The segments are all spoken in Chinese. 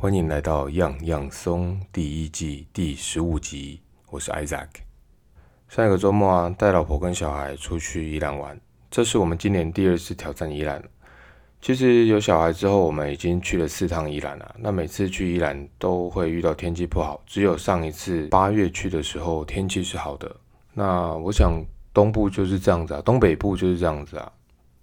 欢迎来到样样松第一季第十五集，我是 Isaac。上一个周末啊，带老婆跟小孩出去宜兰玩，这是我们今年第二次挑战宜兰。其实有小孩之后，我们已经去了四趟宜兰了。那每次去宜兰都会遇到天气不好，只有上一次八月去的时候天气是好的。那我想东部就是这样子啊，东北部就是这样子啊。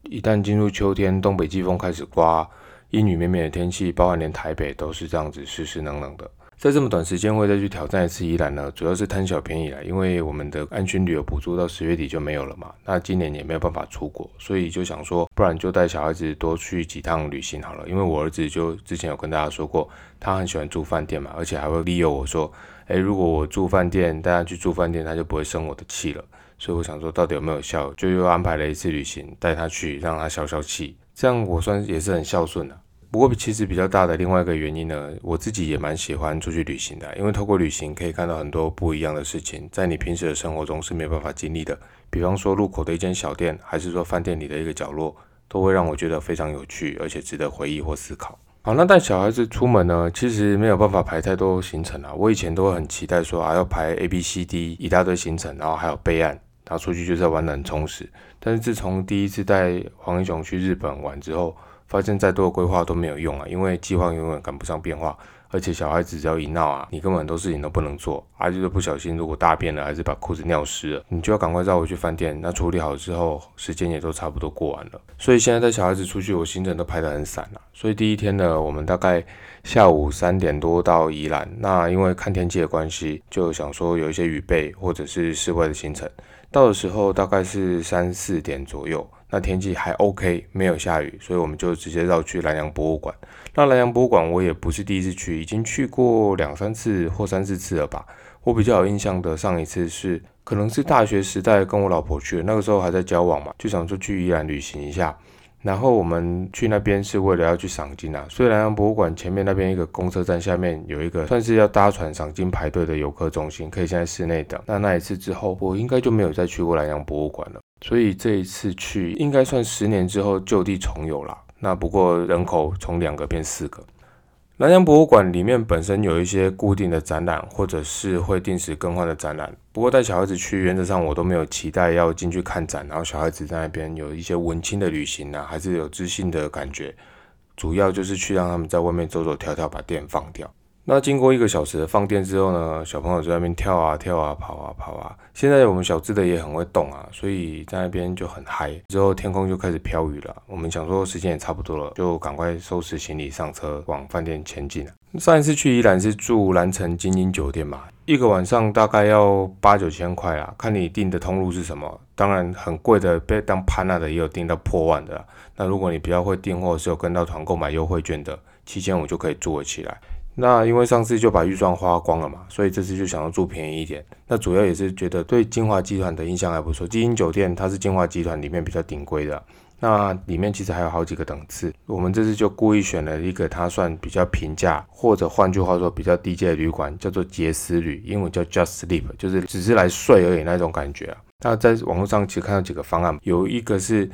一旦进入秋天，东北季风开始刮。阴雨绵绵的天气，包含连台北都是这样子湿湿冷冷的。在这么短时间会再去挑战一次宜兰呢，主要是贪小便宜啦。因为我们的安全旅游补助到十月底就没有了嘛，那今年也没有办法出国，所以就想说，不然就带小孩子多去几趟旅行好了。因为我儿子就之前有跟大家说过，他很喜欢住饭店嘛，而且还会利诱我说，诶，如果我住饭店，带他去住饭店，他就不会生我的气了。所以我想说，到底有没有效？就又安排了一次旅行，带他去让他消消气。这样我算也是很孝顺的。不过其实比较大的另外一个原因呢，我自己也蛮喜欢出去旅行的，因为透过旅行可以看到很多不一样的事情，在你平时的生活中是没有办法经历的。比方说路口的一间小店，还是说饭店里的一个角落，都会让我觉得非常有趣，而且值得回忆或思考。好，那带小孩子出门呢，其实没有办法排太多行程啊。我以前都会很期待说啊，要排 A、B、C、D 一大堆行程，然后还有备案，他出去就是要玩得很充实。但是自从第一次带黄英雄去日本玩之后，发现再多的规划都没有用啊，因为计划永远赶不上变化，而且小孩子只要一闹啊，你根本很多事情都不能做，啊就是不小心如果大便了，还是把裤子尿湿了，你就要赶快绕回去饭店，那处理好之后，时间也都差不多过完了。所以现在带小孩子出去，我行程都排得很散了。所以第一天呢，我们大概下午三点多到宜兰，那因为看天气的关系，就想说有一些雨备或者是室外的行程，到的时候大概是三四点左右。那天气还 OK，没有下雨，所以我们就直接绕去南洋博物馆。那南洋博物馆我也不是第一次去，已经去过两三次或三四次了吧。我比较有印象的上一次是，可能是大学时代跟我老婆去，那个时候还在交往嘛，就想说去宜兰旅行一下。然后我们去那边是为了要去赏金啊，所以南洋博物馆前面那边一个公车站下面有一个算是要搭船赏金排队的游客中心，可以先在室内等。那那一次之后，我应该就没有再去过南洋博物馆了。所以这一次去应该算十年之后就地重游啦。那不过人口从两个变四个。南洋博物馆里面本身有一些固定的展览，或者是会定时更换的展览。不过带小孩子去，原则上我都没有期待要进去看展，然后小孩子在那边有一些文青的旅行啊，还是有自信的感觉。主要就是去让他们在外面走走跳跳，把电放掉。那经过一个小时的放电之后呢，小朋友在那边跳啊跳啊跑啊跑啊。现在我们小智的也很会动啊，所以在那边就很嗨。之后天空就开始飘雨了，我们想说时间也差不多了，就赶快收拾行李上车往饭店前进。上一次去宜兰是住蓝城精英酒店嘛，一个晚上大概要八九千块啊，看你订的通路是什么。当然很贵的被当潘娜的也有订到破万的。那如果你比较会订或是有跟到团购买优惠券的，七千五就可以住了起来。那因为上次就把预算花光了嘛，所以这次就想要住便宜一点。那主要也是觉得对金华集团的印象还不错。基因酒店它是金华集团里面比较顶规的，那里面其实还有好几个等次。我们这次就故意选了一个它算比较平价，或者换句话说比较低阶的旅馆，叫做杰斯旅，英文叫 Just Sleep，就是只是来睡而已那种感觉啊。那在网络上其实看到几个方案，有一个是。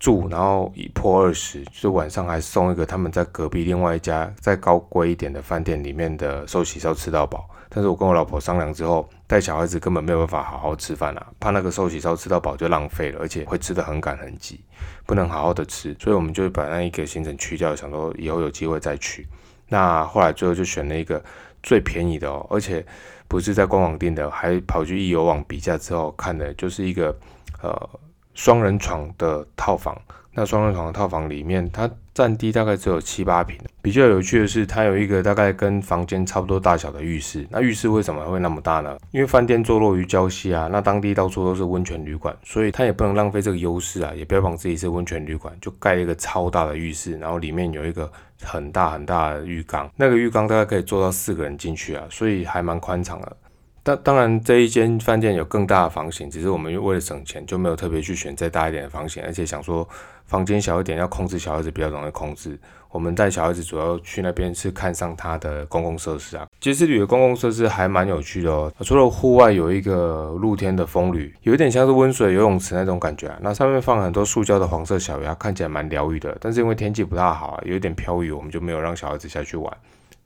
住，然后一破二十，就晚上还送一个他们在隔壁另外一家再高贵一点的饭店里面的寿喜烧吃到饱。但是我跟我老婆商量之后，带小孩子根本没有办法好好吃饭啊，怕那个寿喜烧吃到饱就浪费了，而且会吃的很赶很急，不能好好的吃，所以我们就把那一个行程去掉，想说以后有机会再去。那后来最后就选了一个最便宜的哦，而且不是在官网订的，还跑去易游网比价之后看的，就是一个呃。双人床的套房，那双人床的套房里面，它占地大概只有七八平。比较有趣的是，它有一个大概跟房间差不多大小的浴室。那浴室为什么会那么大呢？因为饭店坐落于郊西啊，那当地到处都是温泉旅馆，所以它也不能浪费这个优势啊，也标榜自己是温泉旅馆，就盖了一个超大的浴室，然后里面有一个很大很大的浴缸，那个浴缸大概可以坐到四个人进去啊，所以还蛮宽敞的。当当然，这一间饭店有更大的房型，只是我们为了省钱，就没有特别去选再大一点的房型，而且想说房间小一点，要控制小孩子比较容易控制。我们带小孩子主要去那边是看上它的公共设施啊，杰斯旅的公共设施还蛮有趣的哦。除了户外有一个露天的风旅，有一点像是温水游泳池那种感觉啊。那上面放很多塑胶的黄色小鸭，看起来蛮疗愈的。但是因为天气不大好啊，有一点飘雨，我们就没有让小孩子下去玩。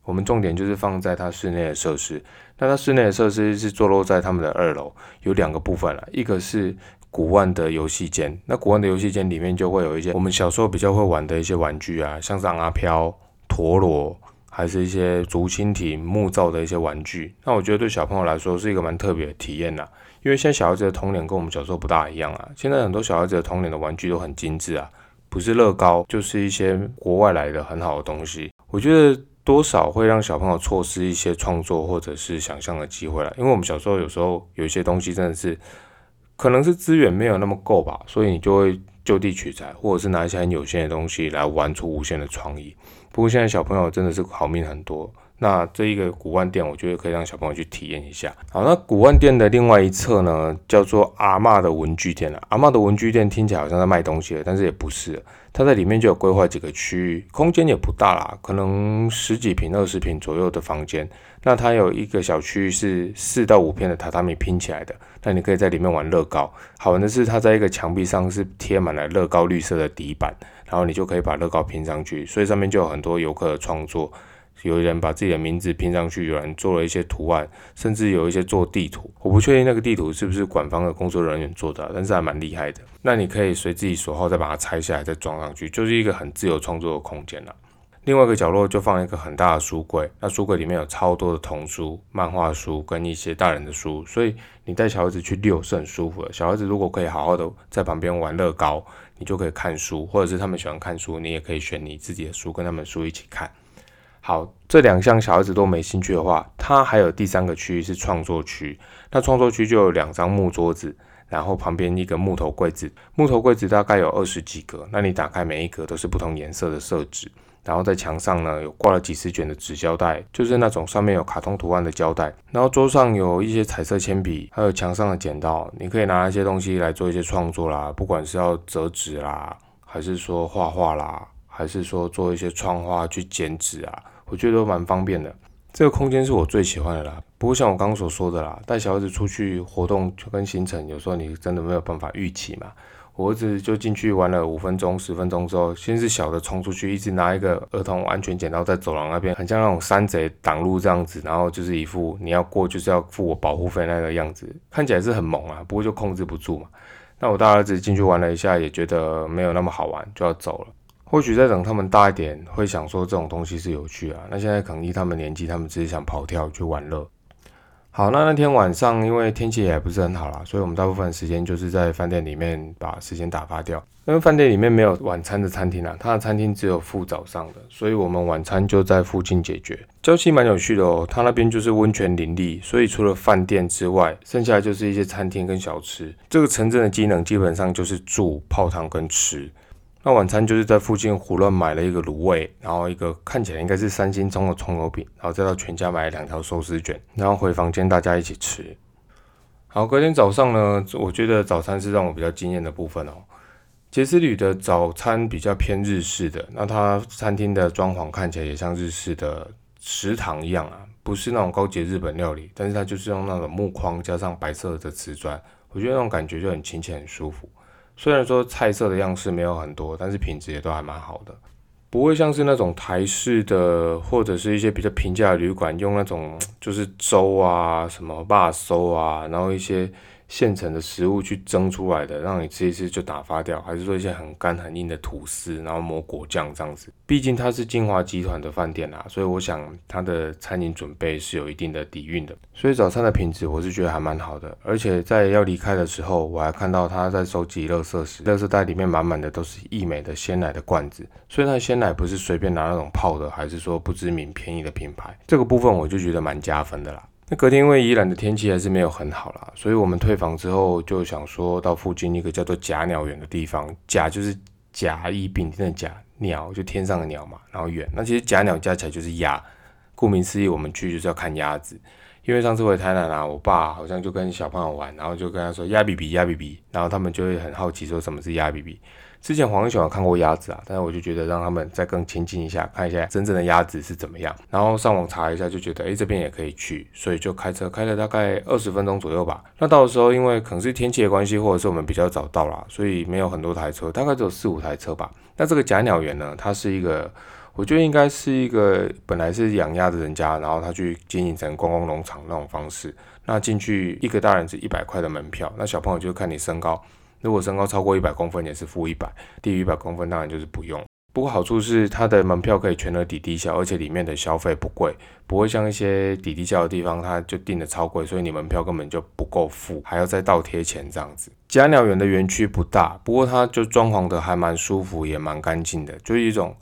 我们重点就是放在它室内的设施。那它室内的设施是坐落在他们的二楼，有两个部分了，一个是古玩的游戏间。那古玩的游戏间里面就会有一些我们小时候比较会玩的一些玩具啊，像是阿飘、陀螺，还是一些竹蜻蜓、木造的一些玩具。那我觉得对小朋友来说是一个蛮特别的体验呐，因为现在小孩子的童年跟我们小时候不大一样啊。现在很多小孩子的童年的玩具都很精致啊，不是乐高就是一些国外来的很好的东西。我觉得。多少会让小朋友错失一些创作或者是想象的机会了，因为我们小时候有时候有一些东西真的是，可能是资源没有那么够吧，所以你就会就地取材，或者是拿一些很有限的东西来玩出无限的创意。不过现在小朋友真的是好命很多。那这一个古玩店，我觉得可以让小朋友去体验一下。好，那古玩店的另外一侧呢，叫做阿嬷的文具店了。阿嬷的文具店听起来好像在卖东西的，但是也不是。它在里面就有规划几个区域，空间也不大啦，可能十几平、二十平左右的房间。那它有一个小区是四到五片的榻榻米拼起来的，那你可以在里面玩乐高。好玩的是，它在一个墙壁上是贴满了乐高绿色的底板，然后你就可以把乐高拼上去，所以上面就有很多游客的创作。有人把自己的名字拼上去，有人做了一些图案，甚至有一些做地图。我不确定那个地图是不是官方的工作人员做的，但是还蛮厉害的。那你可以随自己所好再把它拆下来，再装上去，就是一个很自由创作的空间了。另外一个角落就放一个很大的书柜，那书柜里面有超多的童书、漫画书跟一些大人的书，所以你带小孩子去遛是很舒服的。小孩子如果可以好好的在旁边玩乐高，你就可以看书，或者是他们喜欢看书，你也可以选你自己的书跟他们书一起看。好，这两项小孩子都没兴趣的话，它还有第三个区域是创作区。那创作区就有两张木桌子，然后旁边一个木头柜子。木头柜子大概有二十几格，那你打开每一格都是不同颜色的色纸。然后在墙上呢有挂了几十卷的纸胶带，就是那种上面有卡通图案的胶带。然后桌上有一些彩色铅笔，还有墙上的剪刀，你可以拿一些东西来做一些创作啦，不管是要折纸啦，还是说画画啦，还是说做一些窗花去剪纸啊。我觉得都蛮方便的，这个空间是我最喜欢的啦。不过像我刚刚所说的啦，带小孩子出去活动跟行程，有时候你真的没有办法预期嘛。我儿子就进去玩了五分钟、十分钟之后，先是小的冲出去，一直拿一个儿童安全剪刀在走廊那边，很像那种山贼挡路这样子，然后就是一副你要过就是要付我保护费那个样子，看起来是很猛啊，不过就控制不住嘛。那我大儿子进去玩了一下，也觉得没有那么好玩，就要走了。或许在等他们大一点，会想说这种东西是有趣啊。那现在可能依他们年纪，他们只是想跑跳去玩乐。好，那那天晚上因为天气也不是很好啦，所以我们大部分时间就是在饭店里面把时间打发掉。因为饭店里面没有晚餐的餐厅啊，它的餐厅只有附早上的，所以我们晚餐就在附近解决。郊区蛮有趣的哦，它那边就是温泉林立，所以除了饭店之外，剩下就是一些餐厅跟小吃。这个城镇的机能基本上就是住、泡汤跟吃。那晚餐就是在附近胡乱买了一个卤味，然后一个看起来应该是三星葱的葱油饼，然后再到全家买了两条寿司卷，然后回房间大家一起吃。好，隔天早上呢，我觉得早餐是让我比较惊艳的部分哦。杰斯旅的早餐比较偏日式的，那它餐厅的装潢看起来也像日式的食堂一样啊，不是那种高级日本料理，但是它就是用那种木框加上白色的瓷砖，我觉得那种感觉就很亲切、很舒服。虽然说菜色的样式没有很多，但是品质也都还蛮好的，不会像是那种台式的或者是一些比较平价的旅馆用那种就是粥啊、什么霸粥啊，然后一些。现成的食物去蒸出来的，让你吃一吃就打发掉，还是说一些很干很硬的吐司，然后抹果酱这样子？毕竟它是金华集团的饭店啦，所以我想它的餐饮准备是有一定的底蕴的。所以早餐的品质我是觉得还蛮好的，而且在要离开的时候，我还看到他在收集垃圾时，垃圾袋里面满满的都是益美的鲜奶的罐子，所以那鲜奶不是随便拿那种泡的，还是说不知名便宜的品牌，这个部分我就觉得蛮加分的啦。那隔天因为宜兰的天气还是没有很好啦，所以我们退房之后就想说到附近一个叫做甲鸟园的地方，甲就是甲乙丙丁的甲，鸟就天上的鸟嘛，然后园，那其实甲鸟加起来就是鸭，顾名思义，我们去就是要看鸭子。因为上次回台南啊，我爸好像就跟小朋友玩，然后就跟他说鸭比比鸭比比，然后他们就会很好奇说什么是鸭比比。之前黄文雄有看过鸭子啊，但是我就觉得让他们再更亲近一下，看一下真正的鸭子是怎么样。然后上网查一下，就觉得哎这边也可以去，所以就开车开了大概二十分钟左右吧。那到的时候，因为可能是天气的关系，或者是我们比较早到啦，所以没有很多台车，大概只有四五台车吧。那这个假鸟园呢，它是一个我觉得应该是一个本来是养鸭的人家，然后他去经营成观光农场那种方式。那进去一个大人是一百块的门票，那小朋友就看你身高，如果身高超过一百公分也是付一百，低于一百公分当然就是不用。不过好处是它的门票可以全额抵低消，而且里面的消费不贵，不会像一些抵低消的地方，它就定的超贵，所以你门票根本就不够付，还要再倒贴钱这样子。加鸟园的园区不大，不过它就装潢的还蛮舒服，也蛮干净的，就是一种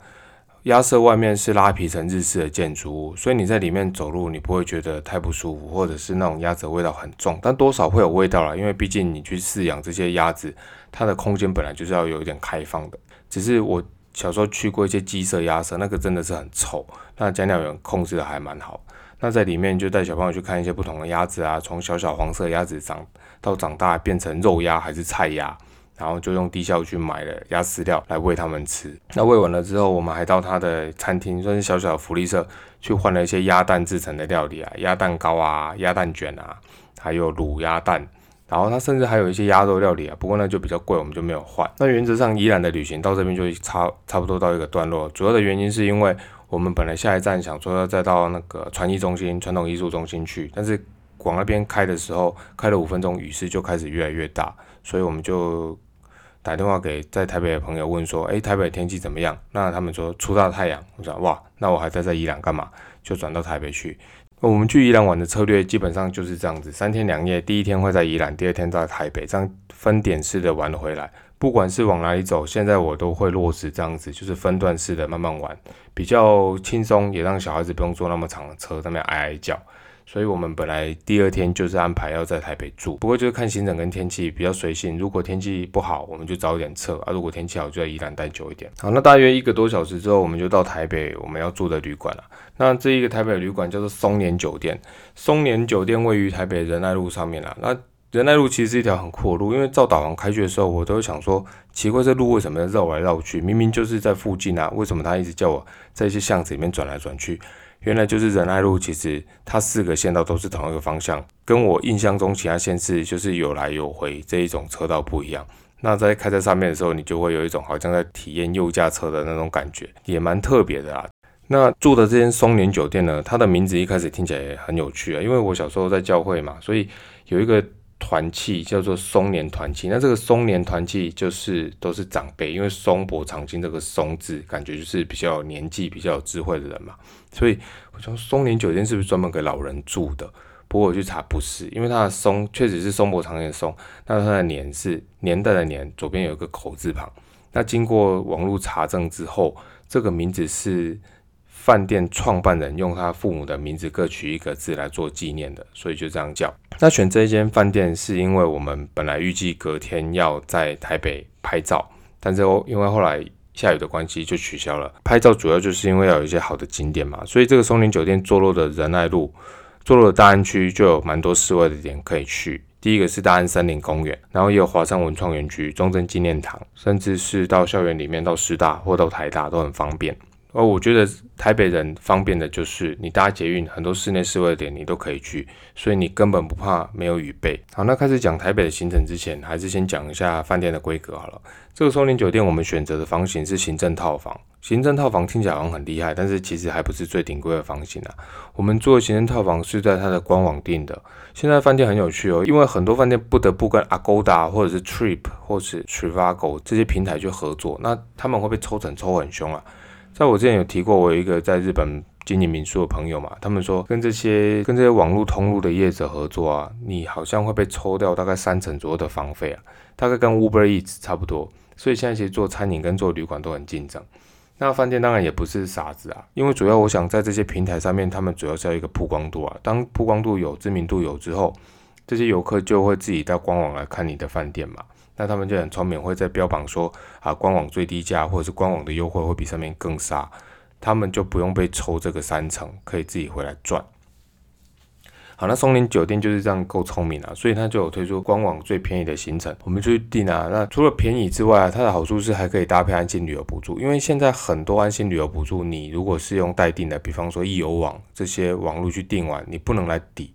鸭舍外面是拉皮成日式的建筑物，所以你在里面走路你不会觉得太不舒服，或者是那种鸭子味道很重，但多少会有味道啦，因为毕竟你去饲养这些鸭子，它的空间本来就是要有一点开放的，只是我。小时候去过一些鸡舍、鸭舍，那个真的是很臭。那家鸟园控制的还蛮好。那在里面就带小朋友去看一些不同的鸭子啊，从小小黄色鸭子长到长大变成肉鸭还是菜鸭，然后就用低效去买了鸭饲料来喂它们吃。那喂完了之后，我们还到他的餐厅，算是小小的福利社，去换了一些鸭蛋制成的料理啊，鸭蛋糕啊、鸭蛋卷啊，还有卤鸭蛋。然后它甚至还有一些鸭肉料理啊，不过那就比较贵，我们就没有换。那原则上，宜兰的旅行到这边就差差不多到一个段落。主要的原因是因为我们本来下一站想说要再到那个传艺中心、传统艺术中心去，但是往那边开的时候，开了五分钟，雨势就开始越来越大，所以我们就打电话给在台北的朋友问说：“哎，台北天气怎么样？”那他们说出大太阳。我说：“哇，那我还待在宜兰干嘛？”就转到台北去。我们去宜兰玩的策略基本上就是这样子，三天两夜，第一天会在宜兰，第二天在台北，这样分点式的玩回来。不管是往哪里走，现在我都会落实这样子，就是分段式的慢慢玩，比较轻松，也让小孩子不用坐那么长的车，那边挨挨叫。所以我们本来第二天就是安排要在台北住，不过就是看行程跟天气比较随性。如果天气不好，我们就早一点撤啊；如果天气好，就在宜兰待久一点。好，那大约一个多小时之后，我们就到台北我们要住的旅馆了。那这一个台北旅馆叫做松年酒店，松年酒店位于台北仁爱路上面啦。那仁爱路其实是一条很阔路，因为照导航开去的时候，我都想说，奇怪这路为什么要绕来绕去？明明就是在附近啊，为什么他一直叫我在一些巷子里面转来转去？原来就是仁爱路，其实它四个线道都是同一个方向，跟我印象中其他县市就是有来有回这一种车道不一样。那在开在上面的时候，你就会有一种好像在体验右驾车的那种感觉，也蛮特别的啊。那住的这间松年酒店呢，它的名字一开始听起来也很有趣啊，因为我小时候在教会嘛，所以有一个。团契叫做松年团契，那这个松年团契就是都是长辈，因为松柏长青这个松字，感觉就是比较有年纪、比较有智慧的人嘛，所以我说松年酒店是不是专门给老人住的？不过我去查不是，因为它的松确实是松柏长青的松，那它的年是年代的年，左边有一个口字旁。那经过网络查证之后，这个名字是。饭店创办人用他父母的名字各取一个字来做纪念的，所以就这样叫。那选这一间饭店是因为我们本来预计隔天要在台北拍照，但是因为后来下雨的关系就取消了。拍照主要就是因为要有一些好的景点嘛，所以这个松林酒店坐落的仁爱路，坐落的大安区就有蛮多室外的点可以去。第一个是大安森林公园，然后也有华山文创园区、中正纪念堂，甚至是到校园里面到师大或到台大都很方便。哦，我觉得台北人方便的就是你搭捷运，很多室内室外点你都可以去，所以你根本不怕没有雨备。好，那开始讲台北的行程之前，还是先讲一下饭店的规格好了。这个松林酒店我们选择的房型是行政套房，行政套房听起来好像很厉害，但是其实还不是最顶贵的房型啊。我们做的行政套房是在它的官网订的。现在饭店很有趣哦，因为很多饭店不得不跟 Agoda 或者是 Trip 或是 Trivago 这些平台去合作，那他们会被抽成抽很凶啊。在我之前有提过，我有一个在日本经营民宿的朋友嘛，他们说跟这些跟这些网络通路的业者合作啊，你好像会被抽掉大概三成左右的房费啊，大概跟 Uber Eats 差不多。所以现在其实做餐饮跟做旅馆都很竞争。那饭店当然也不是傻子啊，因为主要我想在这些平台上面，他们主要是要一个曝光度啊。当曝光度有、知名度有之后，这些游客就会自己到官网来看你的饭店嘛。那他们就很聪明，会在标榜说啊，官网最低价或者是官网的优惠会比上面更杀，他们就不用被抽这个三成，可以自己回来赚。好，那松林酒店就是这样够聪明啊，所以他就有推出官网最便宜的行程，我们就去订啊。那除了便宜之外，它的好处是还可以搭配安心旅游补助，因为现在很多安心旅游补助，你如果是用代订的，比方说易游网这些网络去订完，你不能来抵，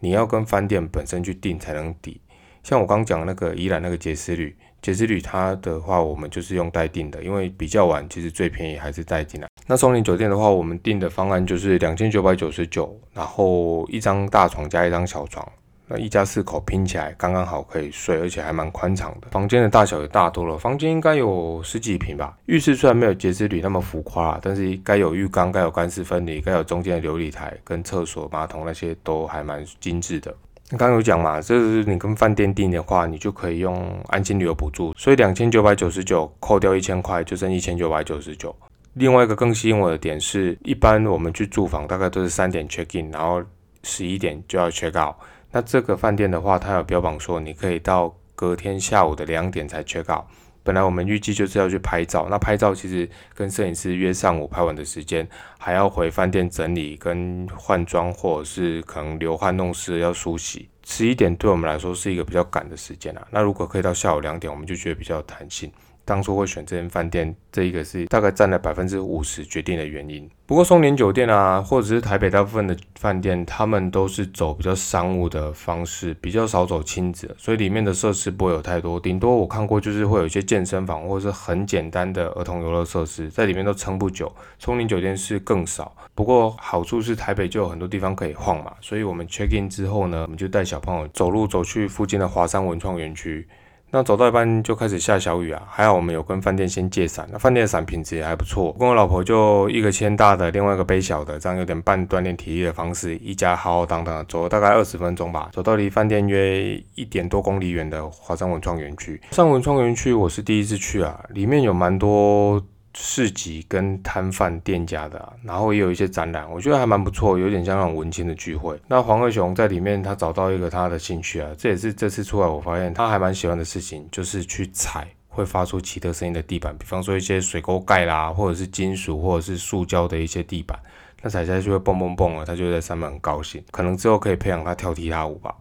你要跟饭店本身去订才能抵。像我刚讲那个宜兰那个杰斯旅，节之旅它的话，我们就是用代订的，因为比较晚，其实最便宜还是代订啊。那松林酒店的话，我们订的方案就是两千九百九十九，然后一张大床加一张小床。那一家四口拼起来刚刚好可以睡，而且还蛮宽敞的。房间的大小也大多了，房间应该有十几平吧。浴室虽然没有节之旅那么浮夸，但是该有浴缸，该有干湿分离，该有中间的琉璃台跟厕所马桶那些都还蛮精致的。刚有讲嘛，就是你跟饭店订的话，你就可以用安心旅游补助，所以两千九百九十九扣掉一千块，就剩一千九百九十九。另外一个更吸引我的点是，一般我们去住房大概都是三点 check in，然后十一点就要 check out。那这个饭店的话，它有标榜说你可以到隔天下午的两点才 check out。本来我们预计就是要去拍照，那拍照其实跟摄影师约上午拍完的时间，还要回饭店整理跟换装，或者是可能流汗弄湿要梳洗。十一点对我们来说是一个比较赶的时间啊。那如果可以到下午两点，我们就觉得比较有弹性。当初会选这间饭店，这一个是大概占了百分之五十决定的原因。不过松林酒店啊，或者是台北大部分的饭店，他们都是走比较商务的方式，比较少走亲子，所以里面的设施不会有太多。顶多我看过就是会有一些健身房，或者是很简单的儿童游乐设施，在里面都撑不久。松林酒店是更少，不过好处是台北就有很多地方可以晃嘛，所以我们 check in 之后呢，我们就带小朋友走路走去附近的华山文创园区。那走到一半就开始下小雨啊，还好我们有跟饭店先借伞，那饭店的伞品质也还不错。跟我老婆就一个牵大的，另外一个背小的，这样有点半锻炼体力的方式，一家浩浩荡荡走了大概二十分钟吧，走到离饭店约一点多公里远的华山文创园区。上文创园区我是第一次去啊，里面有蛮多。市集跟摊贩店家的，然后也有一些展览，我觉得还蛮不错，有点像那种文青的聚会。那黄鹤雄在里面，他找到一个他的兴趣啊，这也是这次出来我发现他还蛮喜欢的事情，就是去踩会发出奇特声音的地板，比方说一些水沟盖啦，或者是金属或者是塑胶的一些地板，那踩下去会蹦蹦蹦啊，他就在上面很高兴，可能之后可以培养他跳踢踏舞吧。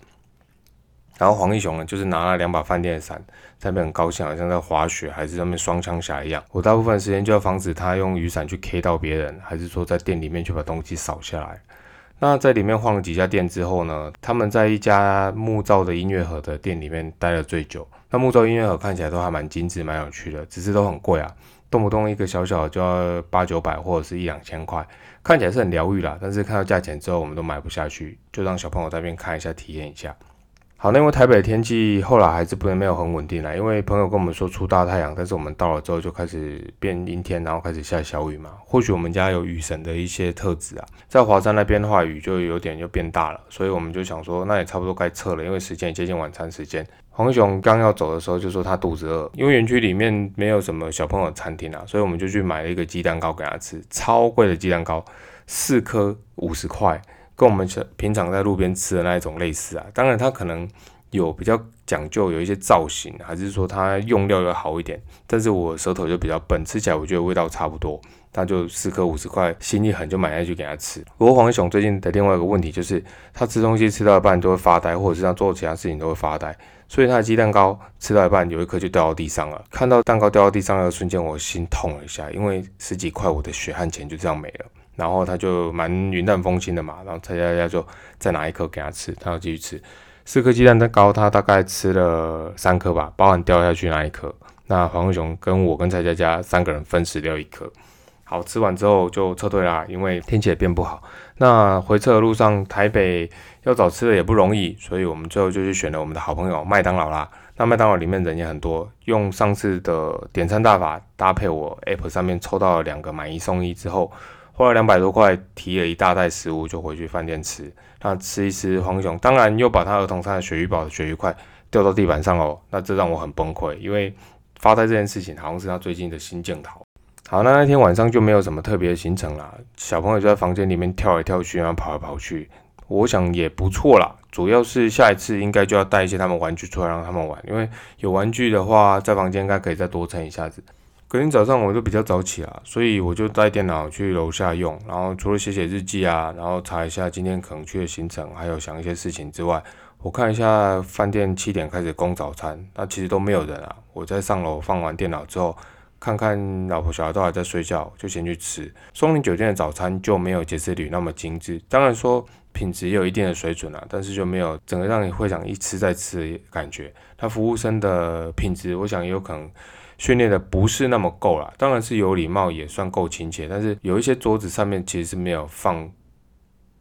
然后黄义雄呢，就是拿了两把饭店的伞，在那边很高兴，好像在滑雪还是那边双枪侠一样。我大部分时间就要防止他用雨伞去 K 到别人，还是说在店里面去把东西扫下来。那在里面晃了几家店之后呢，他们在一家木造的音乐盒的店里面待了最久。那木造音乐盒看起来都还蛮精致、蛮有趣的，只是都很贵啊，动不动一个小小就要八九百或者是一两千块，看起来是很疗愈啦。但是看到价钱之后，我们都买不下去，就让小朋友在那边看一下、体验一下。好，那因为台北的天气后来还是不能没有很稳定啦，因为朋友跟我们说出大太阳，但是我们到了之后就开始变阴天，然后开始下小雨嘛。或许我们家有雨神的一些特质啊，在华山那边的话，雨就有点就变大了，所以我们就想说，那也差不多该撤了，因为时间也接近晚餐时间。黄雄刚要走的时候就说他肚子饿，因为园区里面没有什么小朋友餐厅啊，所以我们就去买了一个鸡蛋糕给他吃，超贵的鸡蛋糕，四颗五十块。跟我们平常在路边吃的那一种类似啊，当然它可能有比较讲究，有一些造型，还是说它用料要好一点。但是我舌头就比较笨，吃起来我觉得味道差不多，那就四颗五十块，心一狠就买下去给他吃。不过黄雄最近的另外一个问题就是，他吃东西吃到一半都会发呆，或者是他做其他事情都会发呆，所以他的鸡蛋糕吃到一半有一颗就掉到地上了。看到蛋糕掉到地上那个瞬间，我心痛了一下，因为十几块我的血汗钱就这样没了。然后他就蛮云淡风轻的嘛，然后蔡佳佳就再拿一颗给他吃，他要继续吃四颗鸡蛋蛋糕，他大概吃了三颗吧，包含掉下去那一颗。那黄文雄跟我跟蔡佳佳三个人分食掉一颗。好吃完之后就撤退啦，因为天气也变不好。那回撤的路上，台北要找吃的也不容易，所以我们最后就去选了我们的好朋友麦当劳啦。那麦当劳里面人也很多，用上次的点餐大法搭配我 App 上面抽到了两个买一送一之后。花了两百多块，提了一大袋食物就回去饭店吃。那吃一吃，黄熊当然又把他儿童餐的鳕鱼堡的鳕鱼块掉到地板上哦。那这让我很崩溃，因为发呆这件事情好像是他最近的新镜头。好，那那天晚上就没有什么特别的行程啦，小朋友就在房间里面跳来跳去，然后跑来跑去，我想也不错啦。主要是下一次应该就要带一些他们玩具出来让他们玩，因为有玩具的话，在房间应该可以再多撑一下子。隔天早上我就比较早起啊，所以我就带电脑去楼下用，然后除了写写日记啊，然后查一下今天可能去的行程，还有想一些事情之外，我看一下饭店七点开始供早餐，那其实都没有人啊。我在上楼放完电脑之后，看看老婆小孩都还在睡觉，就先去吃。松林酒店的早餐就没有节制旅那么精致，当然说品质也有一定的水准啊，但是就没有整个让你会想一吃再吃的感觉。他服务生的品质，我想也有可能训练的不是那么够了。当然是有礼貌，也算够亲切，但是有一些桌子上面其实是没有放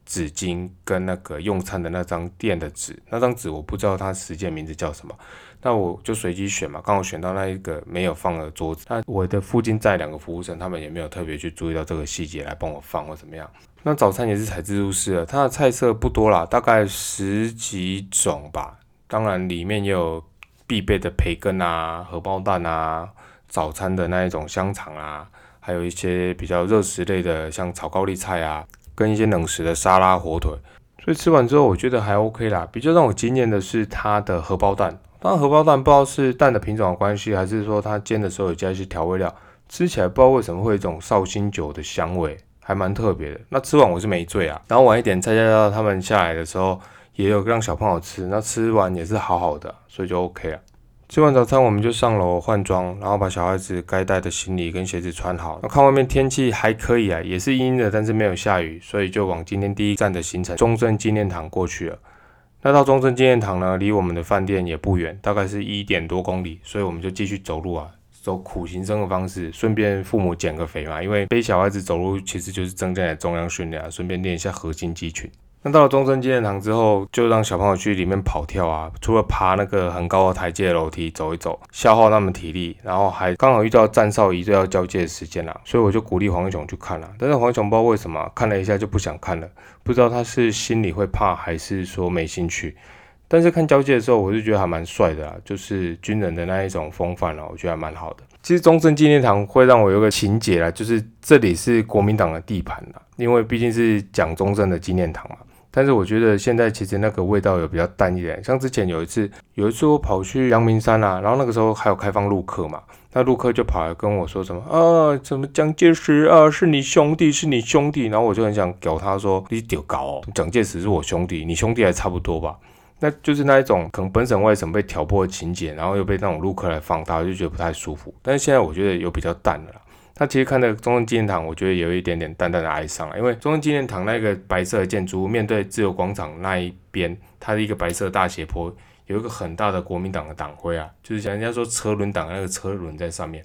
纸巾跟那个用餐的那张垫的纸，那张纸我不知道它实际名字叫什么。那我就随机选嘛，刚好选到那一个没有放的桌子。那我的附近在两个服务生，他们也没有特别去注意到这个细节来帮我放或怎么样。那早餐也是采自助式的，它的菜色不多啦，大概十几种吧。当然里面也有必备的培根啊、荷包蛋啊、早餐的那一种香肠啊，还有一些比较热食类的，像炒高丽菜啊，跟一些冷食的沙拉、火腿。所以吃完之后，我觉得还 OK 啦。比较让我惊艳的是它的荷包蛋。当然，荷包蛋不知道是蛋的品种的关系，还是说它煎的时候有加一些调味料，吃起来不知道为什么会有一种绍兴酒的香味，还蛮特别的。那吃完我是没醉啊。然后晚一点蔡家他们下来的时候，也有让小朋友吃，那吃完也是好好的，所以就 OK 了。吃完早餐，我们就上楼换装，然后把小孩子该带的行李跟鞋子穿好。那看外面天气还可以啊，也是阴的，但是没有下雨，所以就往今天第一站的行程中正纪念堂过去了。那到中正纪念堂呢，离我们的饭店也不远，大概是一点多公里，所以我们就继续走路啊，走苦行僧的方式，顺便父母减个肥嘛，因为背小孩子走路其实就是增加重量训练啊，顺便练一下核心肌群。那到了中正纪念堂之后，就让小朋友去里面跑跳啊，除了爬那个很高的台阶楼梯走一走，消耗他们体力，然后还刚好遇到站哨仪队要交接的时间啦，所以我就鼓励黄雄去看了。但是黄雄不知道为什么看了一下就不想看了，不知道他是心里会怕还是说没兴趣。但是看交接的时候，我就觉得还蛮帅的啦，就是军人的那一种风范哦，我觉得还蛮好的。其实中正纪念堂会让我有个情节啦，就是这里是国民党的地盘啦，因为毕竟是蒋中正的纪念堂嘛。但是我觉得现在其实那个味道有比较淡一点，像之前有一次，有一次我跑去阳明山啊，然后那个时候还有开放陆客嘛，那陆客就跑来跟我说什么啊，什么蒋介石啊是你兄弟，是你兄弟，然后我就很想屌他说你屌搞哦，蒋介石是我兄弟，你兄弟还差不多吧，那就是那一种可能本省外省被挑拨的情节，然后又被那种陆客来放大，就觉得不太舒服。但是现在我觉得有比较淡了。那其实看到中正纪念堂，我觉得有一点点淡淡的哀伤了，因为中正纪念堂那个白色的建筑物面对自由广场那一边，它的一个白色大斜坡，有一个很大的国民党的党徽啊，就是像人家说车轮党那个车轮在上面。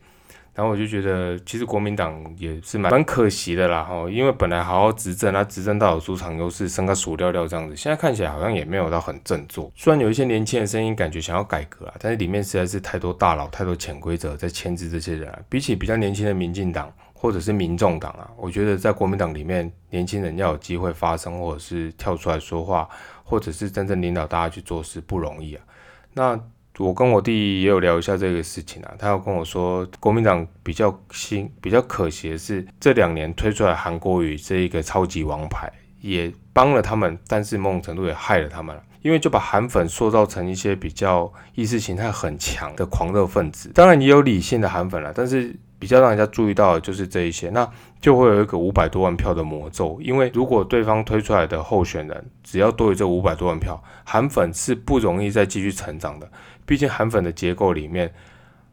然后我就觉得，其实国民党也是蛮蛮可惜的啦，哈，因为本来好好执政，他执政到有主场优势，升个数料料这样子，现在看起来好像也没有到很振作。虽然有一些年轻的声音，感觉想要改革啊，但是里面实在是太多大佬、太多潜规则在牵制这些人啊。比起比较年轻的民进党或者是民众党啊，我觉得在国民党里面，年轻人要有机会发声，或者是跳出来说话，或者是真正领导大家去做事，不容易啊。那。我跟我弟也有聊一下这个事情啊，他有跟我说，国民党比较新、比较可惜的是，这两年推出来韩国语这一个超级王牌，也帮了他们，但是某种程度也害了他们了，因为就把韩粉塑造成一些比较意识形态很强的狂热分子。当然也有理性的韩粉了，但是比较让人家注意到的就是这一些，那就会有一个五百多万票的魔咒，因为如果对方推出来的候选人只要多于这五百多万票，韩粉是不容易再继续成长的。毕竟韩粉的结构里面，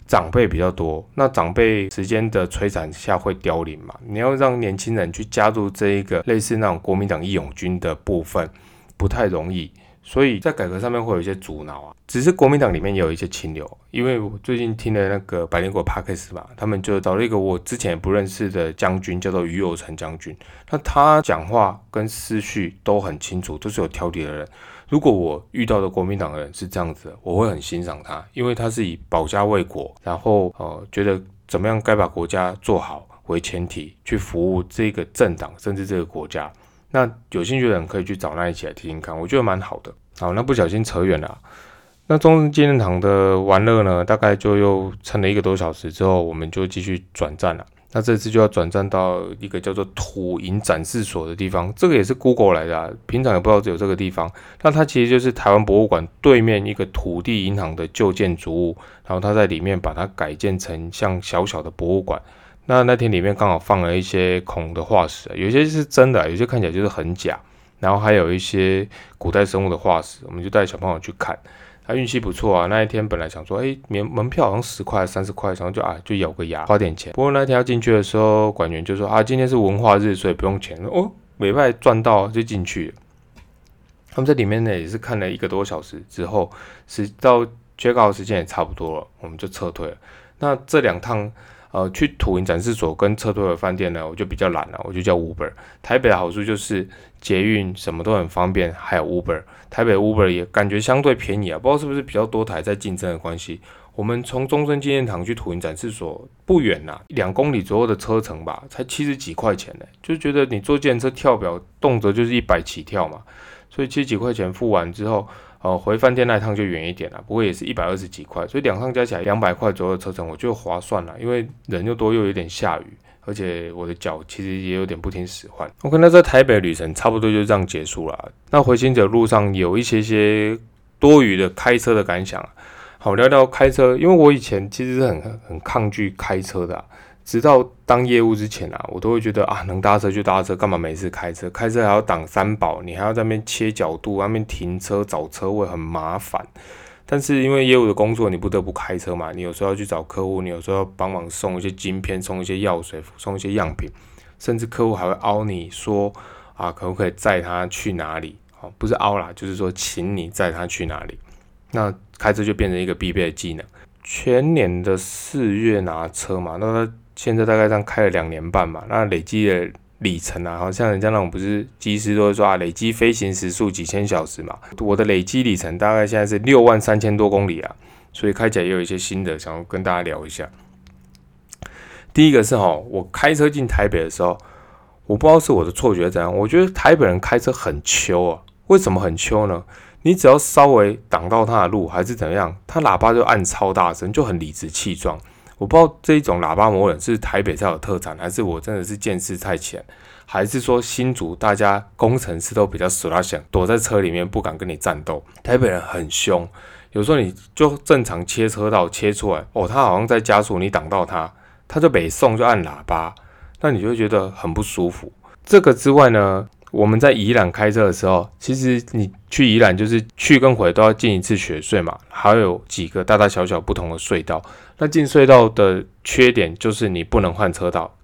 长辈比较多，那长辈时间的摧残下会凋零嘛？你要让年轻人去加入这一个类似那种国民党义勇军的部分，不太容易，所以在改革上面会有一些阻挠啊。只是国民党里面也有一些清流，因为我最近听了那个百灵果 p a k 嘛，他们就找了一个我之前不认识的将军，叫做于有成将军，那他讲话跟思绪都很清楚，都是有条理的人。如果我遇到的国民党人是这样子，我会很欣赏他，因为他是以保家卫国，然后呃觉得怎么样该把国家做好为前提去服务这个政党，甚至这个国家。那有兴趣的人可以去找那一起来听听看，我觉得蛮好的。好，那不小心扯远了。那中正纪念堂的玩乐呢，大概就又撑了一个多小时之后，我们就继续转站了。那这次就要转站到一个叫做土银展示所的地方，这个也是 Google 来的，平常也不知道有这个地方。那它其实就是台湾博物馆对面一个土地银行的旧建筑物，然后它在里面把它改建成像小小的博物馆。那那天里面刚好放了一些恐龙的化石，有些是真的，有些看起来就是很假，然后还有一些古代生物的化石，我们就带小朋友去看。他运气不错啊，那一天本来想说，哎，门门票好像十块、三十块，然后就啊，就咬个牙花点钱。不过那天要进去的时候，管员就说啊，今天是文化日，所以不用钱。哦，美派赚到就进去。他们在里面呢也是看了一个多小时之后，是到 check out 时间也差不多了，我们就撤退了。那这两趟呃去土银展示所跟撤退的饭店呢，我就比较懒了，我就叫 Uber。台北的好处就是捷运什么都很方便，还有 Uber。台北 Uber 也感觉相对便宜啊，不知道是不是比较多台在竞争的关系。我们从中正纪念堂去土银展示所不远呐，两公里左右的车程吧，才七十几块钱呢，就觉得你坐电车跳表动辄就是一百起跳嘛。所以七十几块钱付完之后，呃，回饭店那一趟就远一点了，不过也是一百二十几块，所以两趟加起来两百块左右的车程，我觉得划算了，因为人又多又有点下雨，而且我的脚其实也有点不听使唤。我跟他在台北旅程差不多就这样结束了。那回行者路上有一些些多余的开车的感想，好聊聊开车，因为我以前其实是很很抗拒开车的。直到当业务之前啊，我都会觉得啊，能搭车就搭车，干嘛每次开车？开车还要挡三宝，你还要在那边切角度，那边停车找车位很麻烦。但是因为业务的工作，你不得不开车嘛。你有时候要去找客户，你有时候要帮忙送一些晶片，送一些药水，送一些样品，甚至客户还会凹你说啊，可不可以载他去哪里？哦，不是凹啦，就是说请你载他去哪里。那开车就变成一个必备的技能。全年的四月拿车嘛，那他。现在大概这样开了两年半嘛，那累积的里程啊，好像人家那种不是机师都会说啊，累积飞行时速几千小时嘛。我的累积里程大概现在是六万三千多公里啊，所以开起来也有一些心得，想要跟大家聊一下。第一个是哈，我开车进台北的时候，我不知道是我的错觉怎样，我觉得台北人开车很秋啊。为什么很秋呢？你只要稍微挡到他的路还是怎么样，他喇叭就按超大声，就很理直气壮。我不知道这一种喇叭模人是台北才有特产，还是我真的是见识太浅，还是说新竹大家工程师都比较死拉想躲在车里面不敢跟你战斗。台北人很凶，有时候你就正常切车道切出来，哦，他好像在加速，你挡到他，他就北送就按喇叭，那你就会觉得很不舒服。这个之外呢？我们在宜兰开车的时候，其实你去宜兰就是去跟回都要进一次雪隧嘛，还有几个大大小小不同的隧道。那进隧道的缺点就是你不能换车道，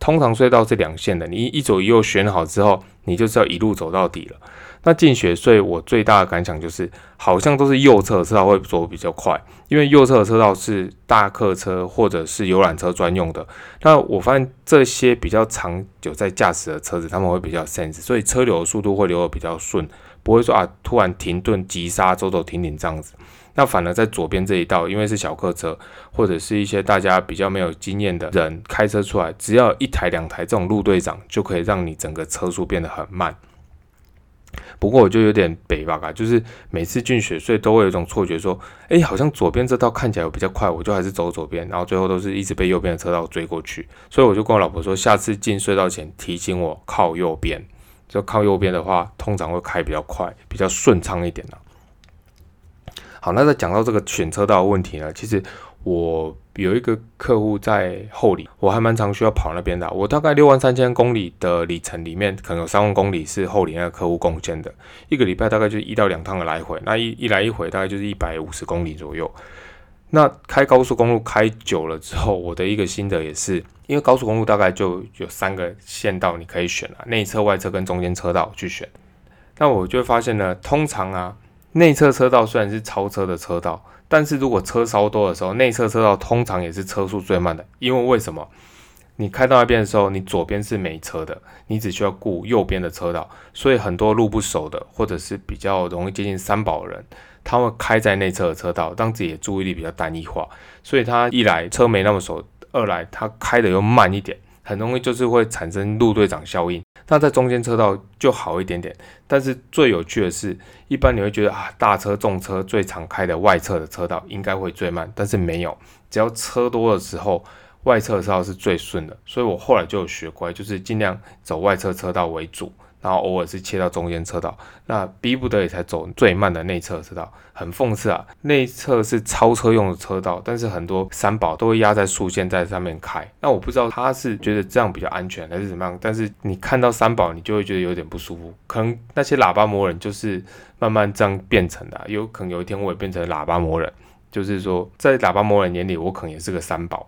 通常隧道是两线的，你一左一右选好之后，你就是要一路走到底了。那进雪隧，我最大的感想就是，好像都是右侧车道会走比较快，因为右侧车道是大客车或者是游览车专用的。那我发现这些比较长久在驾驶的车子，他们会比较 sense，所以车流的速度会流得比较顺，不会说啊突然停顿急刹走走停停这样子。那反而在左边这一道，因为是小客车或者是一些大家比较没有经验的人开车出来，只要一台两台这种路队长，就可以让你整个车速变得很慢。不过我就有点北吧，就是每次进雪隧都会有一种错觉，说，哎，好像左边这道看起来比较快，我就还是走左边，然后最后都是一直被右边的车道追过去。所以我就跟我老婆说，下次进隧道前提醒我靠右边，就靠右边的话，通常会开比较快，比较顺畅一点呢。好，那在讲到这个选车道的问题呢，其实。我有一个客户在后里，我还蛮常需要跑那边的。我大概六万三千公里的里程里面，可能有三万公里是后里那个客户贡献的。一个礼拜大概就一到两趟的来回，那一一来一回大概就是一百五十公里左右。那开高速公路开久了之后，我的一个心得也是，因为高速公路大概就有三个线道你可以选了，内侧、外侧跟中间车道去选。那我就发现呢，通常啊，内侧车道虽然是超车的车道。但是如果车稍多的时候，内侧车道通常也是车速最慢的，因为为什么？你开到那边的时候，你左边是没车的，你只需要顾右边的车道，所以很多路不熟的，或者是比较容易接近三宝的人，他会开在内侧的车道，让自己的注意力比较单一化，所以他一来车没那么熟，二来他开的又慢一点。很容易就是会产生路队长效应，那在中间车道就好一点点。但是最有趣的是，一般你会觉得啊，大车重车最常开的外侧的车道应该会最慢，但是没有，只要车多的时候，外侧车道是最顺的。所以我后来就有学乖，就是尽量走外侧车道为主。然后偶尔是切到中间车道，那逼不得已才走最慢的内侧车道，很讽刺啊！内侧是超车用的车道，但是很多三宝都会压在竖线在上面开。那我不知道他是觉得这样比较安全还是怎么样，但是你看到三宝，你就会觉得有点不舒服。可能那些喇叭魔人就是慢慢这样变成的，有可能有一天我也变成喇叭魔人，就是说在喇叭魔人眼里，我可能也是个三宝。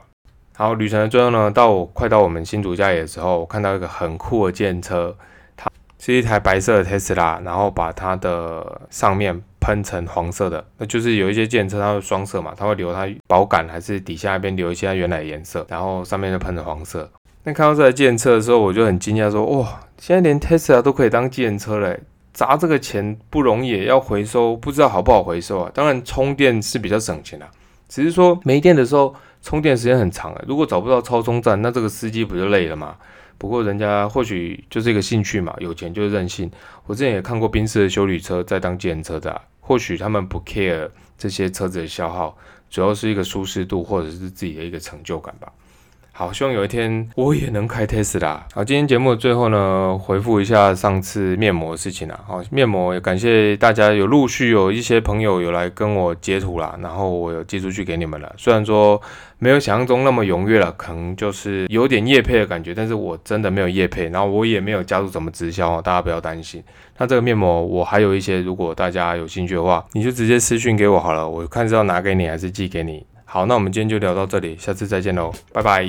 好，旅程的最后呢，到我快到我们新竹家里的时候，我看到一个很酷的建车。是一台白色的特斯拉，然后把它的上面喷成黄色的，那就是有一些电车它会双色嘛，它会留它保杆，还是底下那边留一些它原来的颜色，然后上面就喷成黄色。那看到这台电车的时候，我就很惊讶，说哇，现在连特斯拉都可以当电车了，砸这个钱不容易，要回收不知道好不好回收啊？当然充电是比较省钱的，只是说没电的时候充电时间很长啊。如果找不到超充站，那这个司机不就累了吗？不过人家或许就是一个兴趣嘛，有钱就是任性。我之前也看过宾士的修理车在当电车的，或许他们不 care 这些车子的消耗，主要是一个舒适度或者是自己的一个成就感吧。好，希望有一天我也能开 Tesla。好，今天节目的最后呢，回复一下上次面膜的事情啊。好，面膜也感谢大家有陆续有一些朋友有来跟我截图啦，然后我有寄出去给你们了。虽然说没有想象中那么踊跃了，可能就是有点夜配的感觉，但是我真的没有夜配，然后我也没有加入什么直销哦，大家不要担心。那这个面膜我还有一些，如果大家有兴趣的话，你就直接私信给我好了，我看是要拿给你还是寄给你。好，那我们今天就聊到这里，下次再见喽，拜拜。